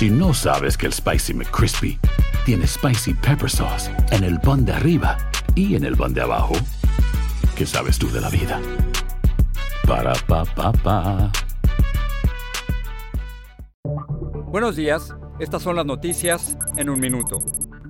Si no sabes que el Spicy McCrispy tiene Spicy Pepper Sauce en el pan de arriba y en el pan de abajo, ¿qué sabes tú de la vida? Para, pa, pa, pa. Buenos días, estas son las noticias en un minuto.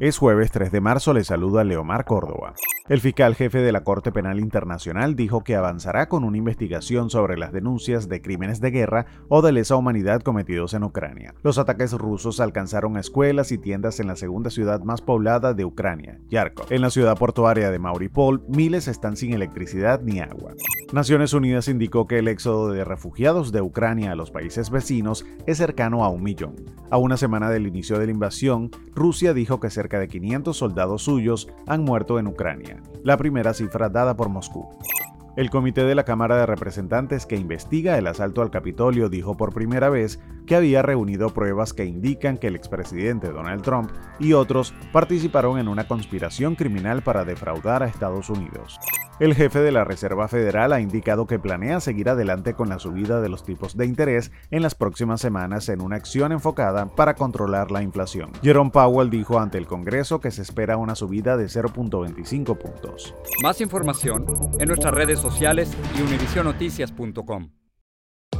Es jueves 3 de marzo, le saluda Leomar Córdoba. El fiscal jefe de la Corte Penal Internacional dijo que avanzará con una investigación sobre las denuncias de crímenes de guerra o de lesa humanidad cometidos en Ucrania. Los ataques rusos alcanzaron escuelas y tiendas en la segunda ciudad más poblada de Ucrania, Yarkov. En la ciudad portuaria de Mauripol, miles están sin electricidad ni agua. Naciones Unidas indicó que el éxodo de refugiados de Ucrania a los países vecinos es cercano a un millón. A una semana del inicio de la invasión, Rusia dijo que cerca de 500 soldados suyos han muerto en Ucrania la primera cifra dada por Moscú. El comité de la Cámara de Representantes que investiga el asalto al Capitolio dijo por primera vez que había reunido pruebas que indican que el expresidente Donald Trump y otros participaron en una conspiración criminal para defraudar a Estados Unidos. El jefe de la Reserva Federal ha indicado que planea seguir adelante con la subida de los tipos de interés en las próximas semanas en una acción enfocada para controlar la inflación. Jerome Powell dijo ante el Congreso que se espera una subida de 0.25 puntos. Más información en nuestras redes sociales y univisionoticias.com.